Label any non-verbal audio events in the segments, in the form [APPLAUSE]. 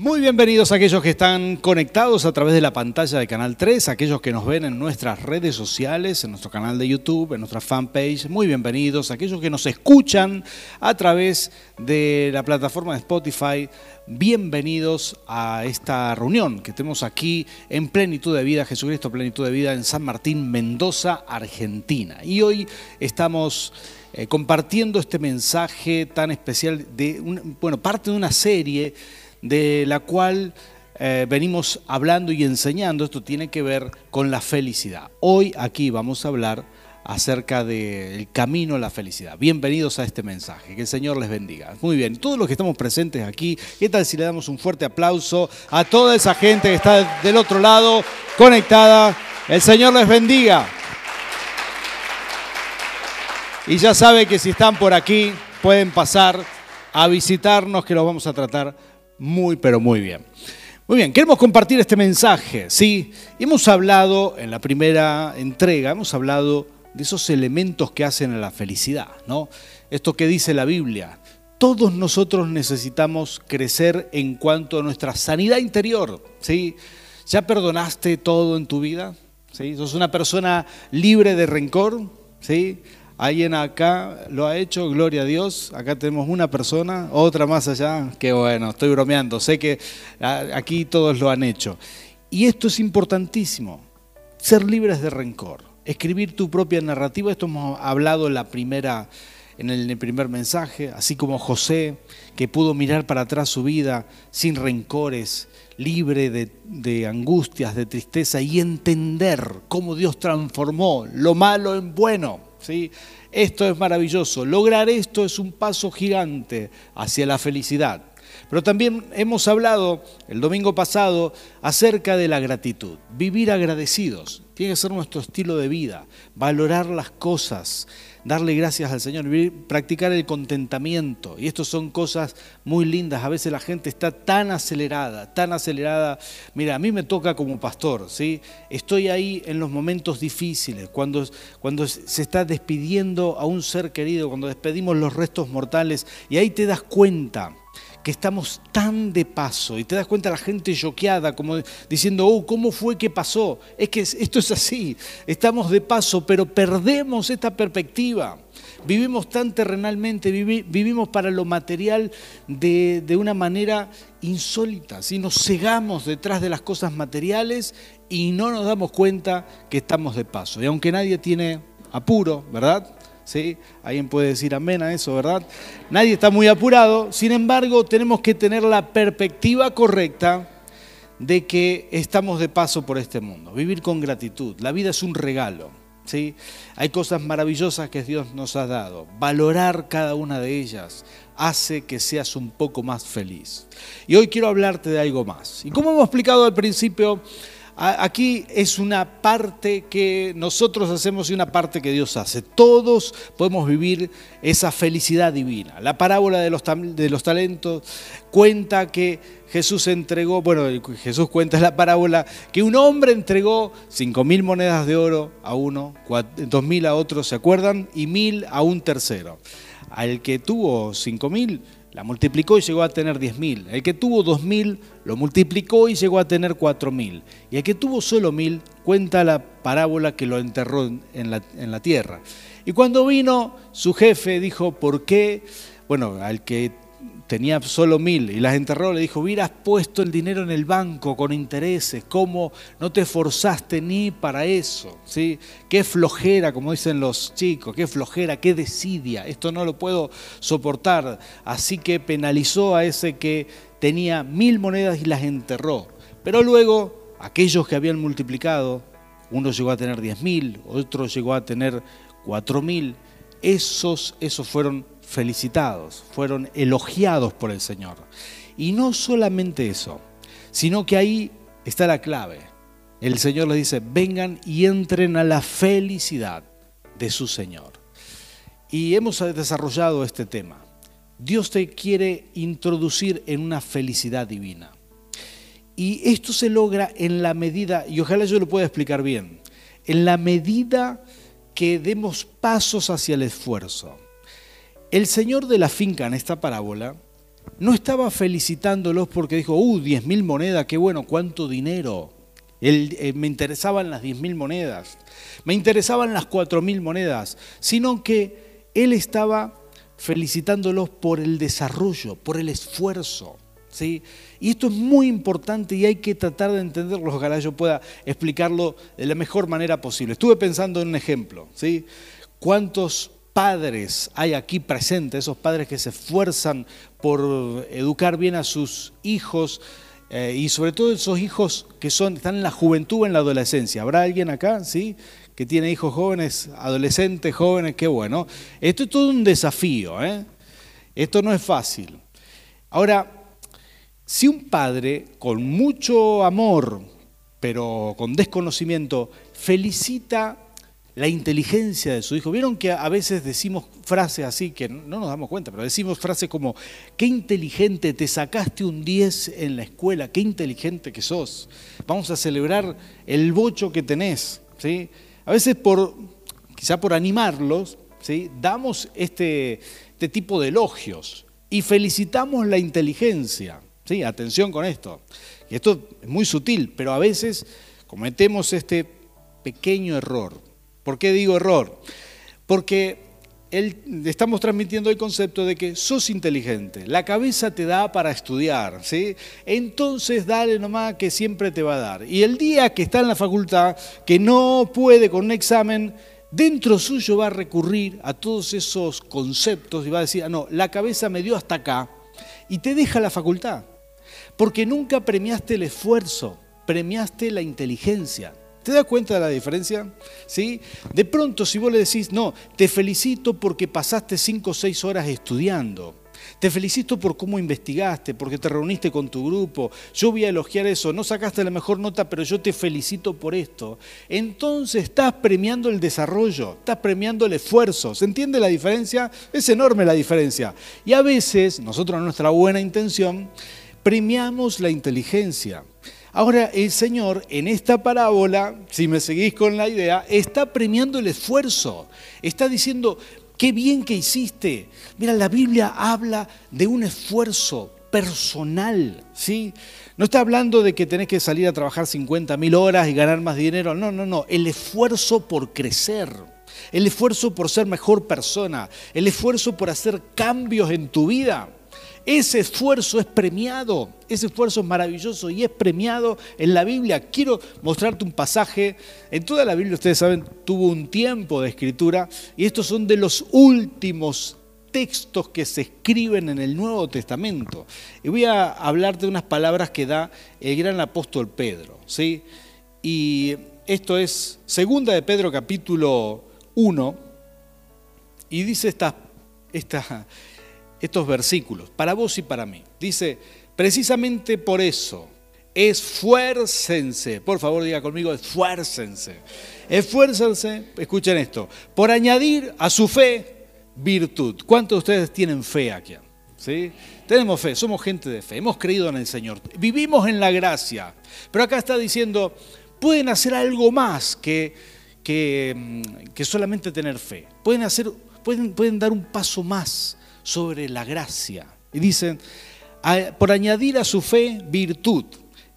Muy bienvenidos a aquellos que están conectados a través de la pantalla de Canal 3, aquellos que nos ven en nuestras redes sociales, en nuestro canal de YouTube, en nuestra fanpage. Muy bienvenidos, aquellos que nos escuchan a través de la plataforma de Spotify. Bienvenidos a esta reunión que tenemos aquí en Plenitud de Vida, Jesucristo Plenitud de Vida en San Martín, Mendoza, Argentina. Y hoy estamos eh, compartiendo este mensaje tan especial de, bueno, parte de una serie de la cual eh, venimos hablando y enseñando. Esto tiene que ver con la felicidad. Hoy aquí vamos a hablar acerca del camino a la felicidad. Bienvenidos a este mensaje, que el Señor les bendiga. Muy bien, todos los que estamos presentes aquí, ¿qué tal si le damos un fuerte aplauso a toda esa gente que está del otro lado, conectada? El Señor les bendiga. Y ya sabe que si están por aquí, pueden pasar a visitarnos, que los vamos a tratar muy, pero muy bien. Muy bien, queremos compartir este mensaje, ¿sí? Hemos hablado en la primera entrega, hemos hablado de esos elementos que hacen a la felicidad, ¿no? Esto que dice la Biblia. Todos nosotros necesitamos crecer en cuanto a nuestra sanidad interior, ¿sí? ¿Ya perdonaste todo en tu vida? ¿Sí? ¿Sos una persona libre de rencor? ¿Sí? Alguien acá lo ha hecho, gloria a Dios. Acá tenemos una persona, otra más allá. Qué bueno, estoy bromeando. Sé que ah, aquí todos lo han hecho. Y esto es importantísimo, ser libres de rencor, escribir tu propia narrativa. Esto hemos hablado en la primera en el primer mensaje, así como José, que pudo mirar para atrás su vida sin rencores, libre de, de, angustias, de tristeza y entender cómo Dios transformó lo malo en bueno. ¿Sí? Esto es maravilloso. Lograr esto es un paso gigante hacia la felicidad. Pero también hemos hablado el domingo pasado acerca de la gratitud. Vivir agradecidos. Tiene que ser nuestro estilo de vida. Valorar las cosas darle gracias al Señor, practicar el contentamiento. Y esto son cosas muy lindas. A veces la gente está tan acelerada, tan acelerada. Mira, a mí me toca como pastor, ¿sí? Estoy ahí en los momentos difíciles, cuando, cuando se está despidiendo a un ser querido, cuando despedimos los restos mortales, y ahí te das cuenta que estamos tan de paso y te das cuenta la gente choqueada, como diciendo, oh, ¿cómo fue que pasó? Es que esto es así, estamos de paso, pero perdemos esta perspectiva. Vivimos tan terrenalmente, vivimos para lo material de, una manera insólita. si Nos cegamos detrás de las cosas materiales y no nos damos cuenta que estamos de paso. Y aunque nadie tiene apuro, ¿verdad? ¿Sí? Alguien puede decir amén a eso, ¿verdad? Nadie está muy apurado, sin embargo tenemos que tener la perspectiva correcta de que estamos de paso por este mundo, vivir con gratitud. La vida es un regalo, ¿sí? Hay cosas maravillosas que Dios nos ha dado. Valorar cada una de ellas hace que seas un poco más feliz. Y hoy quiero hablarte de algo más. Y como hemos explicado al principio, Aquí es una parte que nosotros hacemos y una parte que Dios hace. Todos podemos vivir esa felicidad divina. La parábola de los, de los talentos cuenta que Jesús entregó, bueno, Jesús cuenta la parábola que un hombre entregó cinco mil monedas de oro a uno, dos mil a otro, ¿se acuerdan? Y mil a un tercero. Al que tuvo cinco mil la multiplicó y llegó a tener 10.000. El que tuvo 2.000 lo multiplicó y llegó a tener 4.000. Y el que tuvo solo 1.000 cuenta la parábola que lo enterró en la, en la tierra. Y cuando vino su jefe dijo, ¿por qué? Bueno, al que tenía solo mil y las enterró, le dijo, hubieras puesto el dinero en el banco con intereses, ¿cómo no te esforzaste ni para eso? ¿Sí? Qué flojera, como dicen los chicos, qué flojera, qué desidia, esto no lo puedo soportar. Así que penalizó a ese que tenía mil monedas y las enterró. Pero luego, aquellos que habían multiplicado, uno llegó a tener diez mil, otro llegó a tener cuatro mil, esos, esos fueron felicitados, fueron elogiados por el Señor. Y no solamente eso, sino que ahí está la clave. El Señor les dice, vengan y entren a la felicidad de su Señor. Y hemos desarrollado este tema. Dios te quiere introducir en una felicidad divina. Y esto se logra en la medida, y ojalá yo lo pueda explicar bien, en la medida que demos pasos hacia el esfuerzo. El señor de la finca en esta parábola no estaba felicitándolos porque dijo, uh, 10 mil monedas, qué bueno, cuánto dinero. Eh, me interesaban las 10 mil monedas, me interesaban las 4 mil monedas, sino que él estaba felicitándolos por el desarrollo, por el esfuerzo. ¿sí? Y esto es muy importante y hay que tratar de entenderlo. Ojalá yo pueda explicarlo de la mejor manera posible. Estuve pensando en un ejemplo. ¿sí? ¿Cuántos padres hay aquí presentes, esos padres que se esfuerzan por educar bien a sus hijos eh, y sobre todo esos hijos que son, están en la juventud o en la adolescencia? ¿Habrá alguien acá, sí? Que tiene hijos jóvenes, adolescentes, jóvenes, qué bueno. Esto es todo un desafío, ¿eh? Esto no es fácil. Ahora, si un padre con mucho amor, pero con desconocimiento, felicita la inteligencia de su hijo. Vieron que a veces decimos frases así, que no nos damos cuenta, pero decimos frases como, qué inteligente, te sacaste un 10 en la escuela, qué inteligente que sos. Vamos a celebrar el bocho que tenés. ¿sí? A veces por, quizá por animarlos, ¿sí? damos este, este tipo de elogios y felicitamos la inteligencia. Sí, atención con esto. Y esto es muy sutil, pero a veces cometemos este pequeño error. ¿Por qué digo error? Porque estamos transmitiendo el concepto de que sos inteligente, la cabeza te da para estudiar, ¿sí? Entonces dale nomás que siempre te va a dar. Y el día que está en la facultad, que no puede con un examen, dentro suyo va a recurrir a todos esos conceptos y va a decir, ah, no, la cabeza me dio hasta acá, y te deja la facultad. Porque nunca premiaste el esfuerzo, premiaste la inteligencia. ¿Te das cuenta de la diferencia? ¿Sí? De pronto, si vos le decís, no, te felicito porque pasaste cinco o seis horas estudiando. Te felicito por cómo investigaste, porque te reuniste con tu grupo. Yo voy a elogiar eso. No sacaste la mejor nota, pero yo te felicito por esto. Entonces estás premiando el desarrollo, estás premiando el esfuerzo. ¿Se entiende la diferencia? Es enorme la diferencia. Y a veces, nosotros, nuestra buena intención, premiamos la inteligencia. Ahora el Señor en esta parábola, si me seguís con la idea, está premiando el esfuerzo. Está diciendo, qué bien que hiciste. Mira, la Biblia habla de un esfuerzo personal, ¿sí? No está hablando de que tenés que salir a trabajar 50 mil horas y ganar más dinero. No, no, no. El esfuerzo por crecer. El esfuerzo por ser mejor persona. El esfuerzo por hacer cambios en tu vida. Ese esfuerzo es premiado, ese esfuerzo es maravilloso y es premiado en la Biblia. Quiero mostrarte un pasaje. En toda la Biblia, ustedes saben, tuvo un tiempo de escritura y estos son de los últimos textos que se escriben en el Nuevo Testamento. Y voy a hablarte de unas palabras que da el gran apóstol Pedro. ¿sí? Y esto es Segunda de Pedro capítulo 1 y dice esta, esta, estos versículos, para vos y para mí. Dice, precisamente por eso, esfuércense, por favor diga conmigo, esfuércense. Esfuércense, escuchen esto, por añadir a su fe virtud. ¿Cuántos de ustedes tienen fe aquí? ¿Sí? Tenemos fe, somos gente de fe, hemos creído en el Señor, vivimos en la gracia. Pero acá está diciendo, pueden hacer algo más que, que, mm, que solamente tener fe. Pueden, hacer, pueden, pueden dar un paso más sobre la gracia. Y dicen, por añadir a su fe virtud,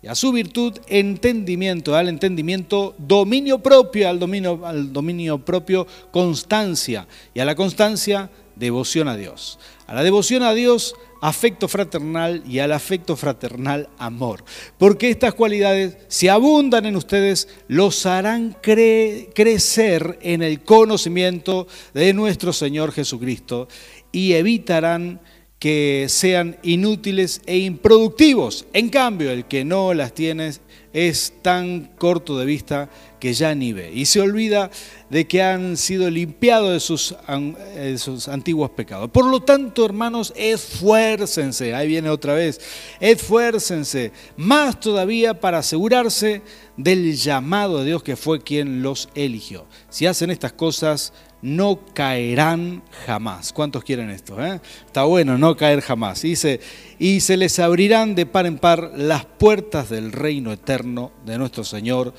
y a su virtud entendimiento, al entendimiento dominio propio, al dominio, al dominio propio constancia, y a la constancia devoción a Dios. A la devoción a Dios afecto fraternal y al afecto fraternal amor. Porque estas cualidades, si abundan en ustedes, los harán crecer en el conocimiento de nuestro Señor Jesucristo y evitarán que sean inútiles e improductivos. En cambio, el que no las tiene es tan corto de vista que ya ni ve y se olvida de que han sido limpiados de sus, de sus, antiguos pecados. Por lo tanto, hermanos, esfuércense, ahí viene otra vez, esfuércense más todavía para asegurarse del llamado de Dios que fue quien los eligió. Si hacen estas cosas, no caerán jamás. ¿Cuántos quieren esto? Eh? Está bueno, no caer jamás. Dice, y se les abrirán de par en par las puertas del reino eterno de nuestro Señor,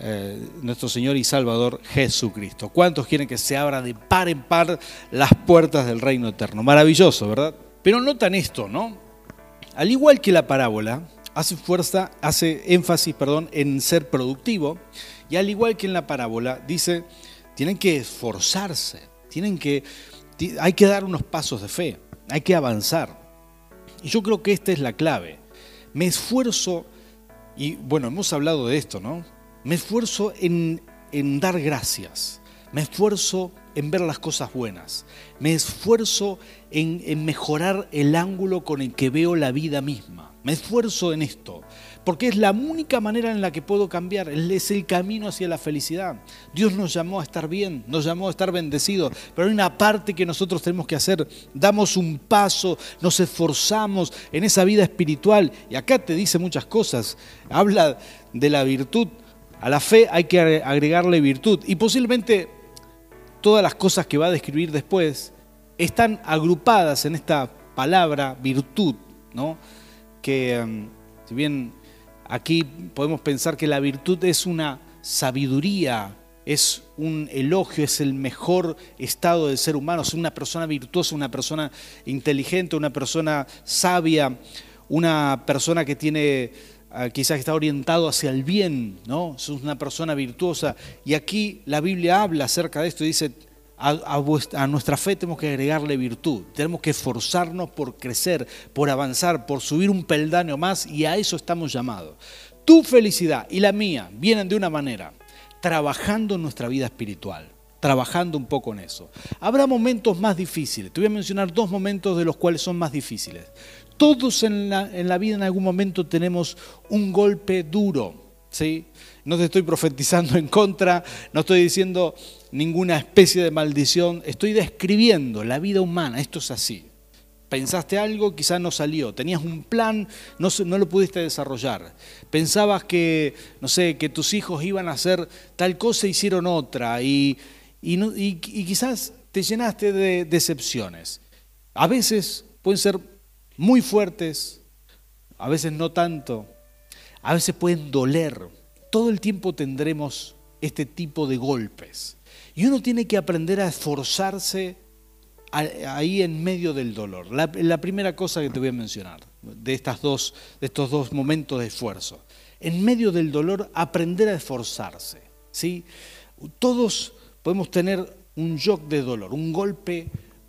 eh, nuestro Señor y Salvador Jesucristo. ¿Cuántos quieren que se abra de par en par las puertas del reino eterno? Maravilloso, ¿verdad? Pero notan esto, ¿no? Al igual que la parábola, hace fuerza, hace énfasis, perdón, en ser productivo, y al igual que en la parábola, dice, tienen que esforzarse, tienen que, hay que dar unos pasos de fe, hay que avanzar. Y yo creo que esta es la clave. Me esfuerzo, y bueno, hemos hablado de esto, ¿no? Me esfuerzo en, en dar gracias, me esfuerzo en ver las cosas buenas, me esfuerzo en, mejorar el ángulo con el que veo la vida misma, me esfuerzo en esto, porque es la única manera en la que puedo cambiar, es el camino hacia la felicidad. Dios nos llamó a estar bien, nos llamó a estar bendecidos, pero hay una parte que nosotros tenemos que hacer, damos un paso, nos esforzamos en esa vida espiritual, y acá te dice muchas cosas, habla de la virtud, a la fe hay que agregarle virtud, y posiblemente todas las cosas que va a describir después están agrupadas en esta palabra virtud, ¿no? que em, si bien aquí podemos pensar que la virtud es una sabiduría, es un elogio, es el mejor estado del ser humano, es una persona virtuosa, una persona inteligente, una persona sabia, una persona que tiene quizás está orientado hacia el bien, ¿no? Es una persona virtuosa. Y aquí la Biblia habla acerca de esto y dice, a, nuestra fe tenemos que agregarle virtud, tenemos que esforzarnos por crecer, por avanzar, por subir un peldaño más y a eso estamos llamados. Tu felicidad y la mía vienen de una manera, trabajando en nuestra vida espiritual trabajando un poco en eso. Habrá momentos más difíciles. Te voy a mencionar dos momentos de los cuales son más difíciles. Todos en la, vida en algún momento tenemos un golpe duro. ¿sí? No te estoy profetizando en contra, no estoy diciendo ninguna especie de maldición, estoy describiendo la vida humana, esto es así. Pensaste algo, quizás no salió. Tenías un plan, no, no, lo pudiste desarrollar. Pensabas que, no sé, que tus hijos iban a hacer tal cosa, hicieron otra. Y, y quizás te llenaste de decepciones. A veces pueden ser muy fuertes, a veces no tanto, a veces pueden doler. Todo el tiempo tendremos este tipo de golpes. Y uno tiene que aprender a esforzarse ahí en medio del dolor. La, primera cosa que te voy a mencionar de, estas dos, de estos dos momentos de esfuerzo. En medio del dolor, aprender a esforzarse. ¿sí? Todos podemos tener un shock de dolor, un golpe,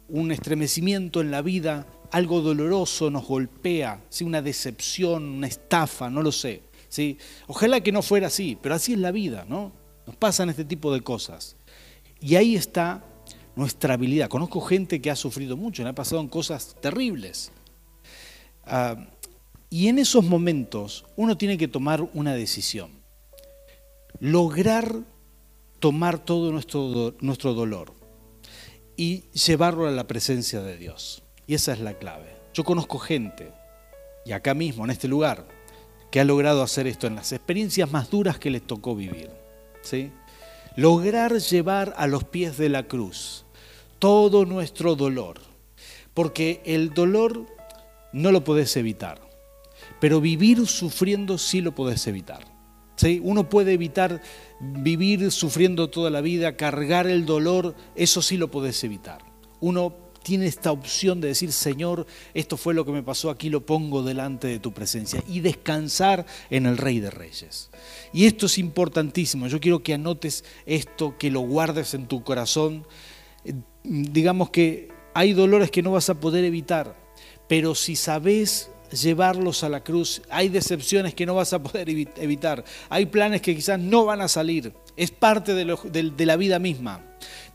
un estremecimiento en la vida, algo doloroso nos golpea, ¿sí? una decepción, una estafa, no lo sé. ¿sí? Ojalá que no fuera así, pero así es la vida, ¿no? Nos pasan este tipo de cosas. Y ahí está nuestra habilidad. Conozco gente que ha sufrido mucho, le ha pasado en cosas terribles. Ah, y en esos momentos uno tiene que tomar una decisión. Lograr tomar todo nuestro, nuestro dolor y llevarlo a la presencia de Dios. Y esa es la clave. Yo conozco gente, y acá mismo, en este lugar, que ha logrado hacer esto en las experiencias más duras que les tocó vivir. ¿sí? Lograr llevar a los pies de la cruz todo nuestro dolor. Porque el dolor no lo podés evitar, pero vivir sufriendo sí lo podés evitar. ¿Sí? Uno puede evitar vivir sufriendo toda la vida, cargar el dolor, eso sí lo podés evitar. Uno tiene esta opción de decir, Señor, esto fue lo que me pasó, aquí lo pongo delante de tu presencia y descansar en el Rey de Reyes. Y esto es importantísimo, yo quiero que anotes esto, que lo guardes en tu corazón. Digamos que hay dolores que no vas a poder evitar, pero si sabes llevarlos a la cruz, hay decepciones que no vas a poder evitar, hay planes que quizás no van a salir, es parte de, la vida misma.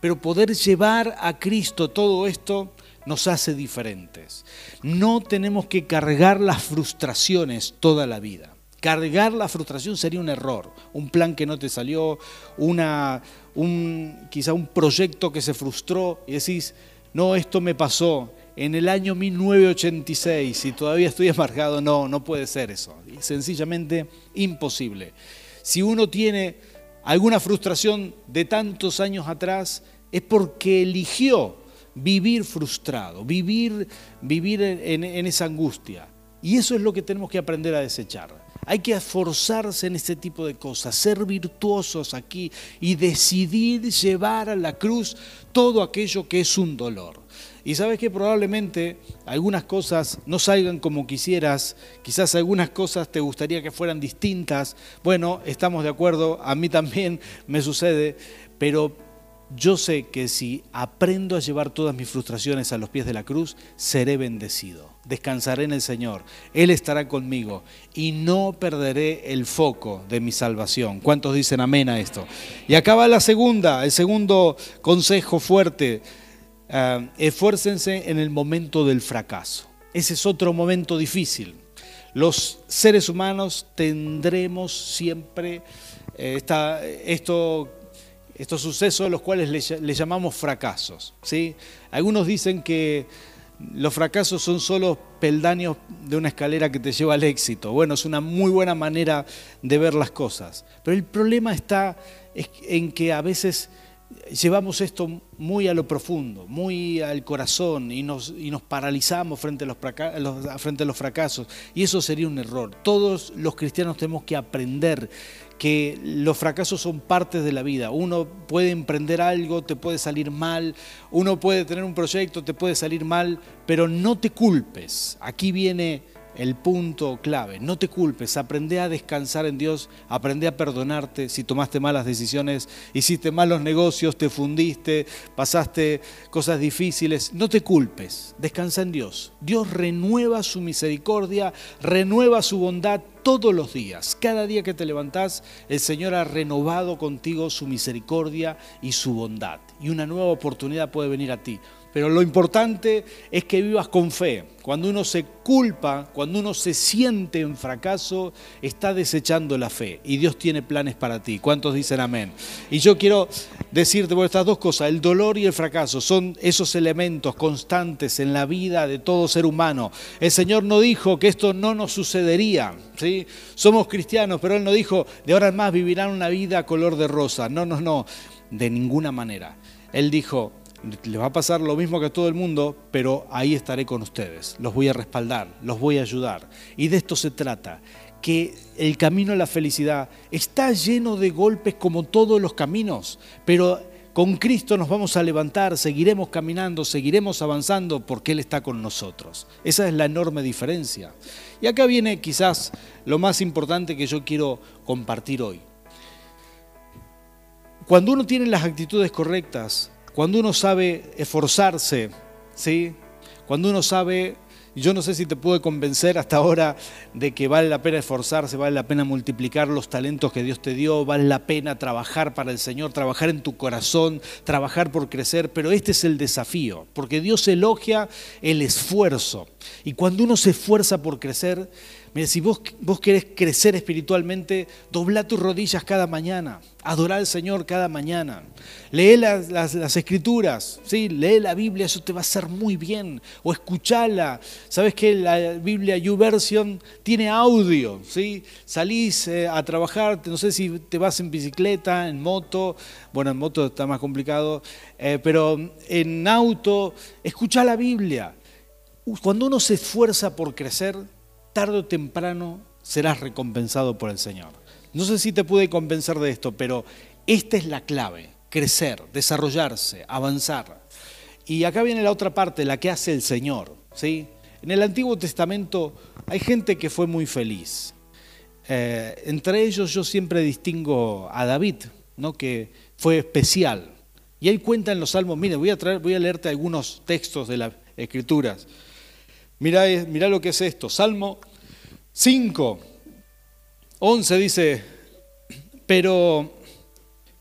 Pero poder llevar a Cristo todo esto nos hace diferentes. No tenemos que cargar las frustraciones toda la vida. Cargar la frustración sería un error, un plan que no te salió, una, un, quizá un proyecto que se frustró y decís, no, esto me pasó en el año 1986 y todavía estoy amargado. No, no puede ser eso. Sencillamente imposible. Si uno tiene alguna frustración de tantos años atrás, es porque eligió vivir frustrado, vivir, vivir en, esa angustia. Y eso es lo que tenemos que aprender a desechar. Hay que esforzarse en este tipo de cosas, ser virtuosos aquí y decidir llevar a la cruz todo aquello que es un dolor. Y sabes que probablemente algunas cosas no salgan como quisieras, quizás algunas cosas te gustaría que fueran distintas. Bueno, estamos de acuerdo, a mí también me sucede, pero yo sé que si aprendo a llevar todas mis frustraciones a los pies de la cruz, seré bendecido. Descansaré en el Señor. Él estará conmigo y no perderé el foco de mi salvación. ¿Cuántos dicen amén a esto? Y acá va la segunda, el segundo consejo fuerte. Uh, esfuércense en el momento del fracaso. Ese es otro momento difícil. Los seres humanos tendremos siempre eh, esta, esto estos sucesos los cuales le, llamamos fracasos. ¿sí? Algunos dicen que los fracasos son solo peldaños de una escalera que te lleva al éxito. Bueno, es una muy buena manera de ver las cosas. Pero el problema está en que a veces llevamos esto muy a lo profundo, muy al corazón y nos, y nos paralizamos frente a, los, frente a los fracasos. Y eso sería un error. Todos los cristianos tenemos que aprender que los fracasos son partes de la vida. Uno puede emprender algo, te puede salir mal, uno puede tener un proyecto, te puede salir mal, pero no te culpes. Aquí viene el punto clave. No te culpes, aprende a descansar en Dios, aprende a perdonarte si tomaste malas decisiones, hiciste malos negocios, te fundiste, pasaste cosas difíciles. No te culpes, descansa en Dios. Dios renueva su misericordia, renueva su bondad todos los días. Cada día que te levantás, el Señor ha renovado contigo su misericordia y su bondad. Y una nueva oportunidad puede venir a ti. Pero lo importante es que vivas con fe. Cuando uno se culpa, cuando uno se siente en fracaso, está desechando la fe y Dios tiene planes para ti. ¿Cuántos dicen amén? Y yo quiero decirte por estas dos cosas, el dolor y el fracaso son esos elementos constantes en la vida de todo ser humano. El Señor no dijo que esto no nos sucedería, ¿sí? Somos cristianos, pero Él no dijo, de ahora en más vivirán una vida color de rosa. No, no, no, de ninguna manera. Él dijo, les va a pasar lo mismo que a todo el mundo, pero ahí estaré con ustedes. Los voy a respaldar, los voy a ayudar. Y de esto se trata, que el camino a la felicidad está lleno de golpes como todos los caminos, pero con Cristo nos vamos a levantar, seguiremos caminando, seguiremos avanzando porque Él está con nosotros. Esa es la enorme diferencia. Y acá viene quizás lo más importante que yo quiero compartir hoy. Cuando uno tiene las actitudes correctas, cuando uno sabe esforzarse, ¿sí? Cuando uno sabe, yo no sé si te pude convencer hasta ahora de que vale la pena esforzarse, vale la pena multiplicar los talentos que Dios te dio, vale la pena trabajar para el Señor, trabajar en tu corazón, trabajar por crecer, pero este es el desafío, porque Dios elogia el esfuerzo. Y cuando uno se esfuerza por crecer, Mira, si vos, vos querés crecer espiritualmente, dobla tus rodillas cada mañana, adora al Señor cada mañana, lee las, escrituras, ¿sí? lee la Biblia, eso te va a hacer muy bien, o escuchala. ¿Sabes que la Biblia YouVersion tiene audio? ¿sí? Salís eh, a trabajar, no sé si te vas en bicicleta, en moto, bueno, en moto está más complicado, eh, pero en auto, escucha la Biblia. Cuando uno se esfuerza por crecer, tarde o temprano serás recompensado por el Señor. No sé si te pude convencer de esto, pero esta es la clave, crecer, desarrollarse, avanzar. Y acá viene la otra parte, la que hace el Señor. ¿sí? En el Antiguo Testamento hay gente que fue muy feliz. Eh, entre ellos yo siempre distingo a David, ¿no? que fue especial. Y él cuenta en los salmos, mire, voy a, traer, voy a leerte algunos textos de las escrituras. Mira, mira lo que es esto. Salmo 5, 11 dice, pero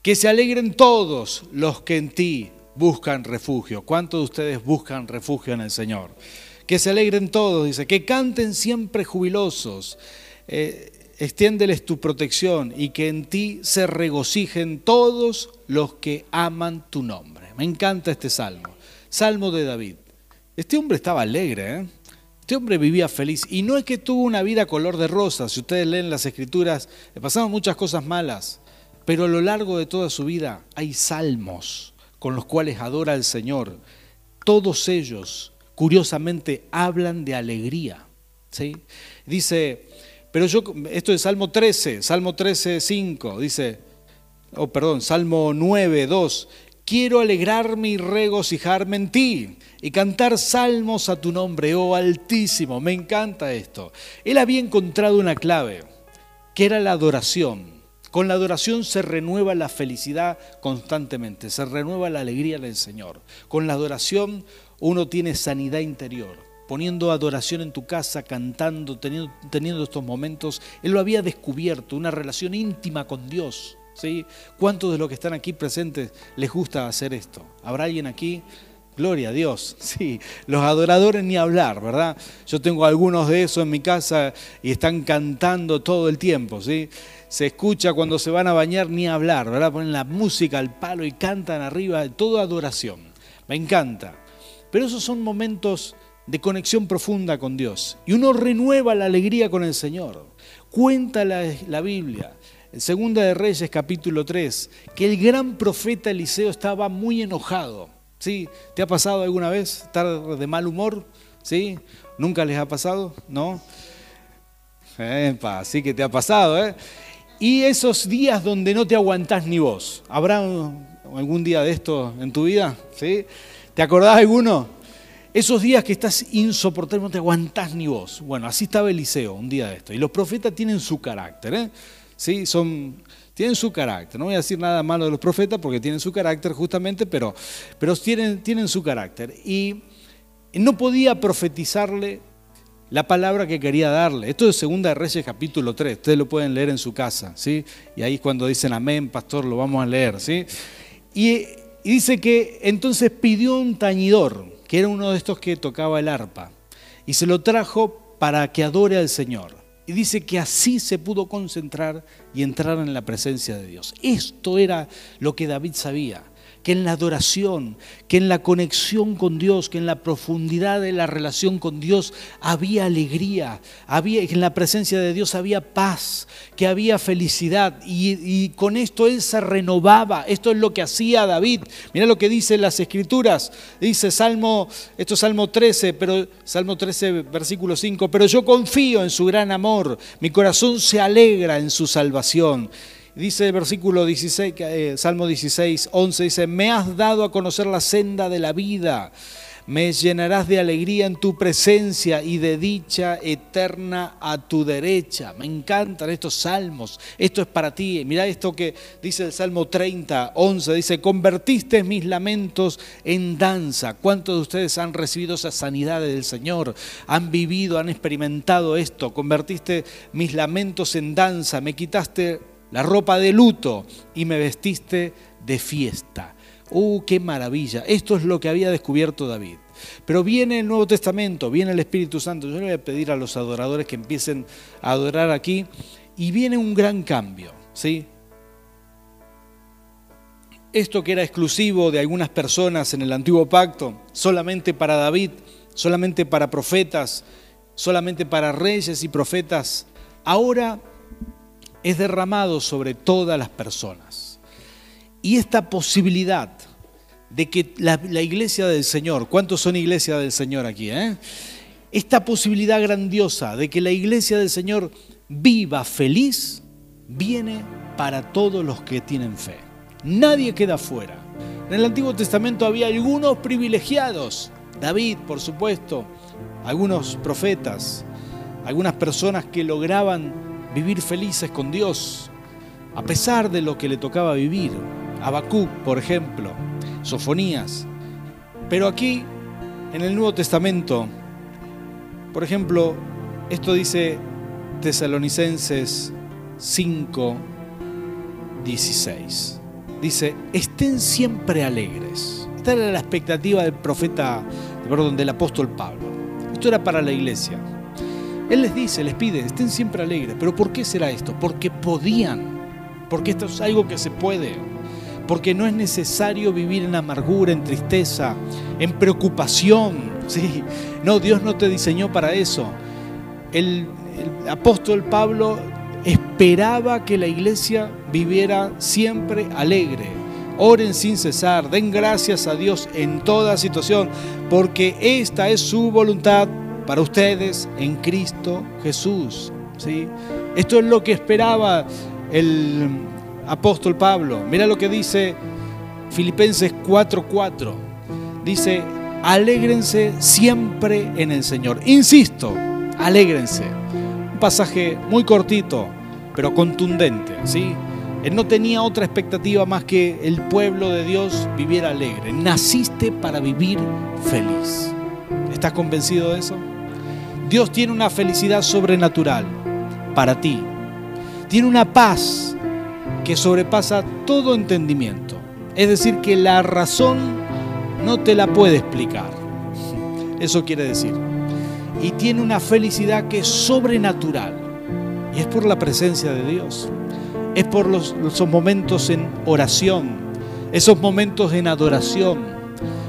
que se alegren todos los que en ti buscan refugio. ¿Cuántos de ustedes buscan refugio en el Señor? Que se alegren todos, dice, que canten siempre jubilosos. Eh, extiéndeles tu protección y que en ti se regocijen todos los que aman tu nombre. Me encanta este salmo. Salmo de David. Este hombre estaba alegre, ¿eh? Este hombre vivía feliz y no es que tuvo una vida color de rosa, si ustedes leen las escrituras, le pasaron muchas cosas malas, pero a lo largo de toda su vida hay salmos con los cuales adora al Señor. Todos ellos, curiosamente, hablan de alegría. ¿sí? Dice, pero yo, esto es Salmo 13, Salmo 13, 5, dice, oh perdón, Salmo 9, 2, quiero alegrarme y regocijarme en ti y cantar salmos a tu nombre, oh Altísimo, me encanta esto. Él había encontrado una clave, que era la adoración. Con la adoración se renueva la felicidad constantemente, se renueva la alegría del Señor. Con la adoración uno tiene sanidad interior. Poniendo adoración en tu casa, cantando, teniendo, teniendo estos momentos, Él lo había descubierto, una relación íntima con Dios. ¿Cuántos de los que están aquí presentes les gusta hacer esto? ¿Habrá alguien aquí? Gloria a Dios, [LAUGHS] sí, los adoradores ni hablar, ¿verdad? Yo tengo algunos de esos en mi casa y están cantando todo el tiempo, ¿sí? Se escucha cuando se van a bañar ni hablar, ¿verdad? Ponen la música al palo y cantan arriba, todo adoración. Me encanta. Pero esos son momentos de conexión profunda con Dios. Y uno renueva la alegría con el Señor. Cuenta la Biblia, en Segunda de Reyes capítulo 3, que el gran profeta Eliseo estaba muy enojado ¿Sí? ¿Te ha pasado alguna vez estar de mal humor? ¿Sí? ¿Nunca les ha pasado? ¿No? Epa, sí que te ha pasado, ¿eh? Y esos días donde no te aguantás ni vos. ¿Habrá algún día de esto en tu vida? ¿Sí? ¿Te acordás alguno? Esos días que estás insoportable, no te aguantás ni vos. Bueno, así estaba Eliseo un día de esto. Y los profetas tienen su carácter, ¿eh? ¿Sí? Son tienen su carácter. No voy a decir nada malo de los profetas porque tienen su carácter justamente, pero, pero tienen, tienen su carácter. Y no podía profetizarle la palabra que quería darle. Esto es Segunda Reyes capítulo 3, ustedes lo pueden leer en su casa, ¿sí? Y ahí cuando dicen amén, pastor, lo vamos a leer, ¿sí? Y, y dice que entonces pidió un tañidor, que era uno de estos que tocaba el arpa, y se lo trajo para que adore al Señor. Y dice que así se pudo concentrar y entrar en la presencia de Dios. Esto era lo que David sabía que en la adoración, que en la conexión con Dios, que en la profundidad de la relación con Dios había alegría, había, que en la presencia de Dios había paz, que había felicidad y, y, con esto él se renovaba. Esto es lo que hacía David. Mira lo que dice las escrituras. Dice Salmo, esto es Salmo 13, pero Salmo 13 versículo 5, pero yo confío en su gran amor, mi corazón se alegra en su salvación. Dice el versículo 16, eh, Salmo 16, 11, dice, me has dado a conocer la senda de la vida, me llenarás de alegría en tu presencia y de dicha eterna a tu derecha. Me encantan estos salmos, esto es para ti. Mira esto que dice el Salmo 30, 11, dice, convertiste mis lamentos en danza. ¿Cuántos de ustedes han recibido esa sanidad del Señor? Han vivido, han experimentado esto. Convertiste mis lamentos en danza, me quitaste la ropa de luto y me vestiste de fiesta. ¡Uh, qué maravilla! Esto es lo que había descubierto David. Pero viene el Nuevo Testamento, viene el Espíritu Santo. Yo le voy a pedir a los adoradores que empiecen a adorar aquí y viene un gran cambio, ¿sí? Esto que era exclusivo de algunas personas en el antiguo pacto, solamente para David, solamente para profetas, solamente para reyes y profetas, ahora es derramado sobre todas las personas. Y esta posibilidad de que la, iglesia del Señor, ¿cuántos son iglesia del Señor aquí? Eh? Esta posibilidad grandiosa de que la iglesia del Señor viva feliz, viene para todos los que tienen fe. Nadie queda fuera. En el Antiguo Testamento había algunos privilegiados, David, por supuesto, algunos profetas, algunas personas que lograban vivir felices con Dios, a pesar de lo que le tocaba vivir. Habacuc, por ejemplo, Sofonías. Pero aquí, en el Nuevo Testamento, por ejemplo, esto dice Tesalonicenses 5, 16. Dice, estén siempre alegres. Esta era la expectativa del profeta, perdón, del apóstol Pablo. Esto era para la iglesia. Él les dice, les pide, estén siempre alegres. ¿Pero por qué será esto? Porque podían. Porque esto es algo que se puede. Porque no es necesario vivir en amargura, en tristeza, en preocupación. [LAUGHS] ¿sí? No, Dios no te diseñó para eso. El, el apóstol Pablo esperaba que la iglesia viviera siempre alegre. Oren sin cesar, den gracias a Dios en toda situación, porque esta es su voluntad para ustedes en Cristo Jesús. ¿sí? Esto es lo que esperaba el apóstol Pablo. Mira lo que dice Filipenses 4:4. Dice, alégrense siempre en el Señor. Insisto, alégrense. Un pasaje muy cortito, pero contundente, ¿sí? Él no tenía otra expectativa más que el pueblo de Dios viviera alegre. Naciste para vivir feliz. ¿Estás convencido de eso? Dios tiene una felicidad sobrenatural para ti. Tiene una paz que sobrepasa todo entendimiento. Es decir, que la razón no te la puede explicar. Eso quiere decir. Y tiene una felicidad que es sobrenatural. Y es por la presencia de Dios. Es por los, esos momentos en oración. Esos momentos en adoración.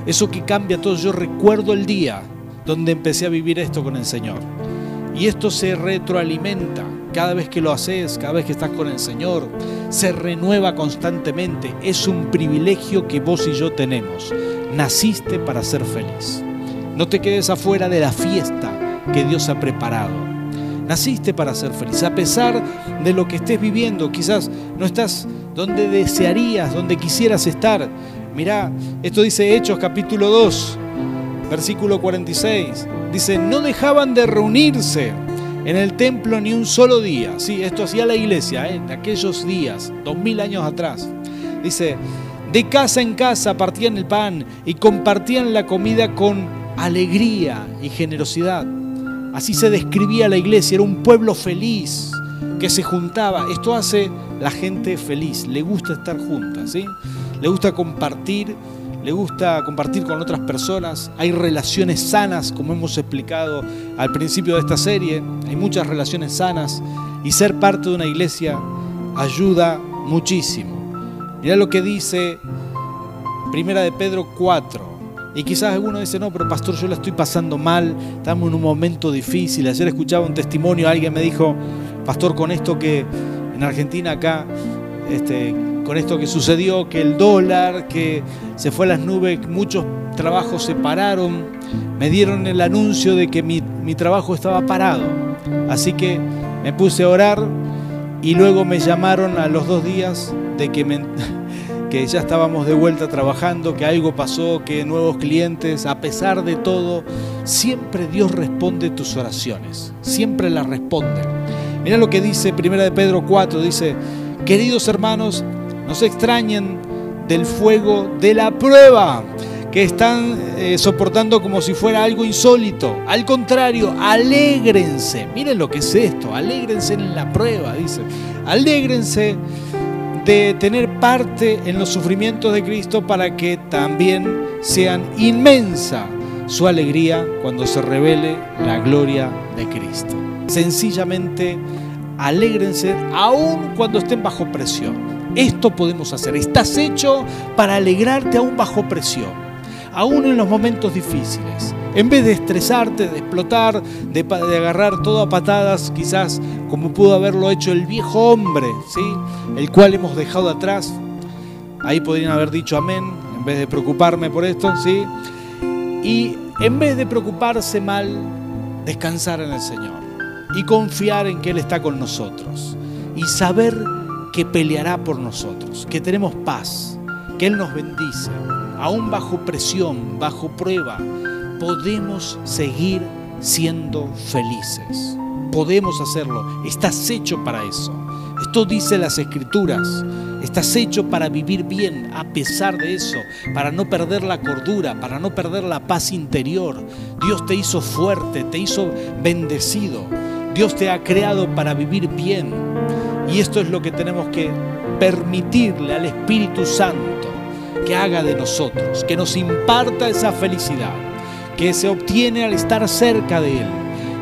Eso que cambia todo. Yo recuerdo el día donde empecé a vivir esto con el Señor. Y esto se retroalimenta cada vez que lo haces, cada vez que estás con el Señor, se renueva constantemente. Es un privilegio que vos y yo tenemos. Naciste para ser feliz. No te quedes afuera de la fiesta que Dios ha preparado. Naciste para ser feliz. A pesar de lo que estés viviendo, quizás no estás donde desearías, donde quisieras estar. Mirá, esto dice Hechos capítulo 2, versículo 46. Dice, no dejaban de reunirse en el templo ni un solo día. Sí, esto hacía la iglesia ¿eh? en aquellos días, dos mil años atrás. Dice, de casa en casa partían el pan y compartían la comida con alegría y generosidad. Así se describía la iglesia, era un pueblo feliz que se juntaba. Esto hace la gente feliz, le gusta estar juntas, ¿sí? Le gusta compartir le gusta compartir con otras personas, hay relaciones sanas, como hemos explicado al principio de esta serie, hay muchas relaciones sanas y ser parte de una iglesia ayuda muchísimo. Mira lo que dice Primera de Pedro 4. Y quizás alguno dice, no, pero pastor, yo la estoy pasando mal, estamos en un momento difícil. Ayer escuchaba un testimonio, alguien me dijo, pastor, con esto que en Argentina acá este, con esto que sucedió, que el dólar, que se fue a las nubes, muchos trabajos se pararon, me dieron el anuncio de que mi, trabajo estaba parado. Así que me puse a orar y luego me llamaron a los dos días de [LAUGHS] que, ya estábamos de vuelta trabajando, que algo pasó, que nuevos clientes, a pesar de todo, siempre Dios responde tus oraciones, siempre las responde. Mira lo que dice Primera de Pedro 4, dice, queridos hermanos, no se extrañen del fuego de la prueba que están eh, soportando como si fuera algo insólito. Al contrario, alégrense. Miren lo que es esto, alégrense en la prueba, dice. Alégrense de tener parte en los sufrimientos de Cristo para que también sean inmensa su alegría cuando se revele la gloria de Cristo. Sencillamente, alégrense aún cuando estén bajo presión. Esto podemos hacer. Estás hecho para alegrarte aún bajo presión, aún en los momentos difíciles. En vez de estresarte, de explotar, de, agarrar todo a patadas, quizás como pudo haberlo hecho el viejo hombre, ¿sí? el cual hemos dejado atrás. Ahí podrían haber dicho amén, en vez de preocuparme por esto, ¿sí? Y en vez de preocuparse mal, descansar en el Señor y confiar en que Él está con nosotros y saber que peleará por nosotros, que tenemos paz, que Él nos bendice. Aún bajo presión, bajo prueba, podemos seguir siendo felices. Podemos hacerlo. Estás hecho para eso. Esto dice las escrituras. Estás hecho para vivir bien a pesar de eso, para no perder la cordura, para no perder la paz interior. Dios te hizo fuerte, te hizo bendecido. Dios te ha creado para vivir bien. Y esto es lo que tenemos que permitirle al Espíritu Santo que haga de nosotros, que nos imparta esa felicidad que se obtiene al estar cerca de Él,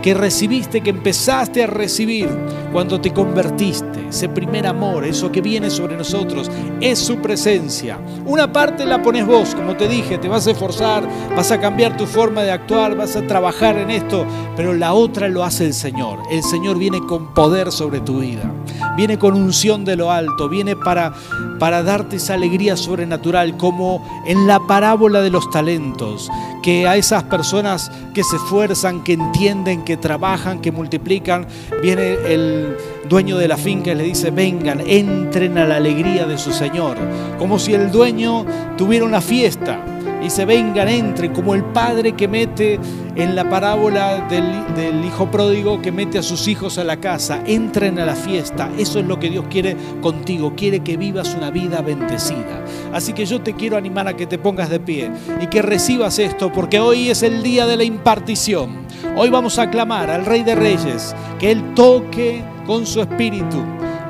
que recibiste, que empezaste a recibir cuando te convertiste, ese primer amor, eso que viene sobre nosotros, es su presencia. Una parte la pones vos, como te dije, te vas a esforzar, vas a cambiar tu forma de actuar, vas a trabajar en esto, pero la otra lo hace el Señor. El Señor viene con poder sobre tu vida viene con unción de lo alto, viene para, para darte esa alegría sobrenatural, como en la parábola de los talentos, que a esas personas que se esfuerzan, que entienden, que trabajan, que multiplican, viene el dueño de la finca y le dice, vengan, entren a la alegría de su Señor, como si el dueño tuviera una fiesta dice, vengan, entren, como el padre que mete en la parábola del, hijo pródigo que mete a sus hijos a la casa, entren a la fiesta. Eso es lo que Dios quiere contigo, quiere que vivas una vida bendecida. Así que yo te quiero animar a que te pongas de pie y que recibas esto, porque hoy es el día de la impartición. Hoy vamos a clamar al Rey de Reyes que Él toque con su espíritu,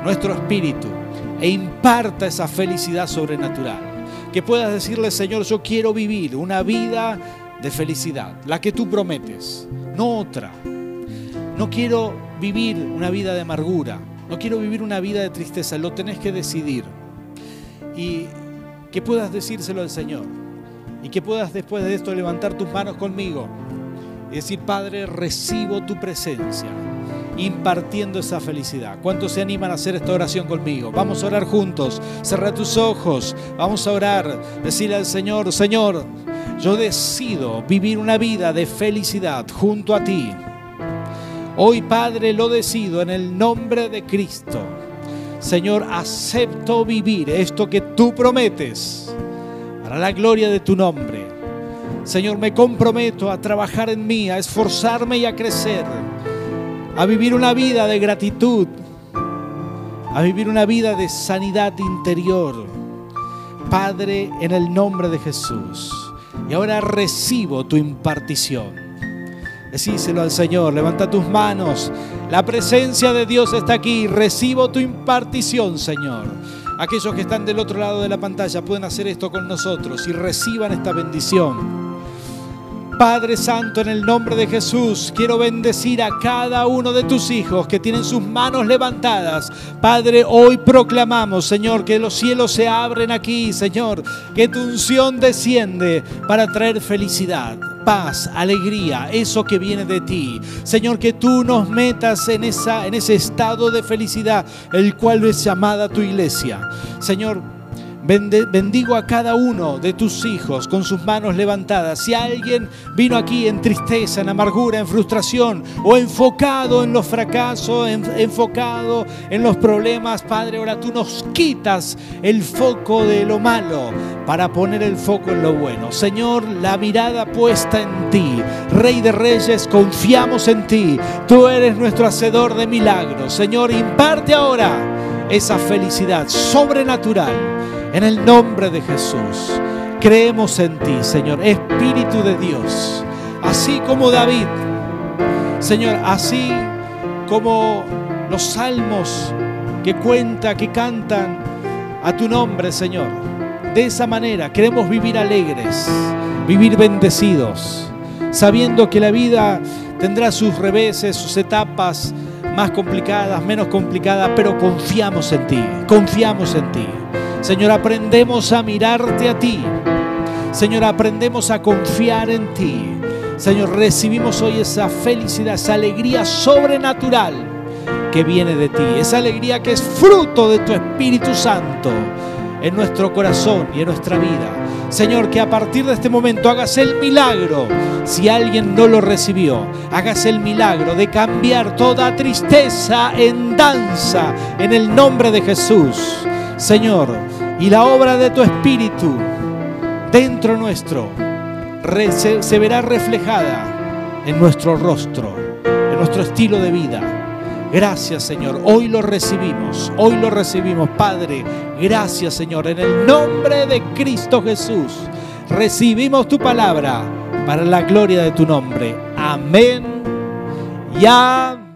nuestro espíritu, e imparta esa felicidad sobrenatural que puedas decirle, Señor, yo quiero vivir una vida de felicidad, la que tú prometes, no otra. No quiero vivir una vida de amargura, no quiero vivir una vida de tristeza, lo tenés que decidir. Y que puedas decírselo al Señor. Y que puedas después de esto levantar tus manos conmigo y decir, Padre, recibo tu presencia impartiendo esa felicidad. ¿Cuántos se animan a hacer esta oración conmigo? Vamos a orar juntos. Cerra tus ojos. Vamos a orar. Decirle al Señor, Señor, yo decido vivir una vida de felicidad junto a ti. Hoy, Padre, lo decido en el nombre de Cristo. Señor, acepto vivir esto que tú prometes para la gloria de tu nombre. Señor, me comprometo a trabajar en mí, a esforzarme y a crecer a vivir una vida de gratitud, a vivir una vida de sanidad interior. Padre, en el nombre de Jesús. Y ahora recibo tu impartición. Decíselo al Señor, levanta tus manos. La presencia de Dios está aquí. Recibo tu impartición, Señor. Aquellos que están del otro lado de la pantalla pueden hacer esto con nosotros y reciban esta bendición. Padre Santo, en el nombre de Jesús, quiero bendecir a cada uno de tus hijos que tienen sus manos levantadas. Padre, hoy proclamamos, Señor, que los cielos se abren aquí, Señor, que tu unción desciende para traer felicidad paz, alegría, eso que viene de ti. Señor, que tú nos metas en, esa, en ese estado de felicidad, el cual es llamada tu iglesia. Señor, Bendigo a cada uno de tus hijos con sus manos levantadas. Si alguien vino aquí en tristeza, en amargura, en frustración o enfocado en los fracasos, enfocado en los problemas, Padre, ahora tú nos quitas el foco de lo malo para poner el foco en lo bueno. Señor, la mirada puesta en ti. Rey de Reyes, confiamos en ti. Tú eres nuestro hacedor de milagros. Señor, imparte ahora esa felicidad sobrenatural en el nombre de Jesús, creemos en ti, Señor, Espíritu de Dios. Así como David, Señor, así como los salmos que cuenta, que cantan a tu nombre, Señor. De esa manera queremos vivir alegres, vivir bendecidos, sabiendo que la vida tendrá sus reveses, sus etapas más complicadas, menos complicadas, pero confiamos en ti, confiamos en ti. Señor, aprendemos a mirarte a ti. Señor, aprendemos a confiar en ti. Señor, recibimos hoy esa felicidad, esa alegría sobrenatural que viene de ti. Esa alegría que es fruto de tu Espíritu Santo en nuestro corazón y en nuestra vida. Señor, que a partir de este momento hagas el milagro, si alguien no lo recibió, hagas el milagro de cambiar toda tristeza en danza en el nombre de Jesús. Señor, y la obra de tu Espíritu dentro nuestro se, verá reflejada en nuestro rostro, en nuestro estilo de vida. Gracias Señor, hoy lo recibimos, hoy lo recibimos Padre. Gracias Señor, en el nombre de Cristo Jesús recibimos tu palabra para la gloria de tu nombre. Amén y amén.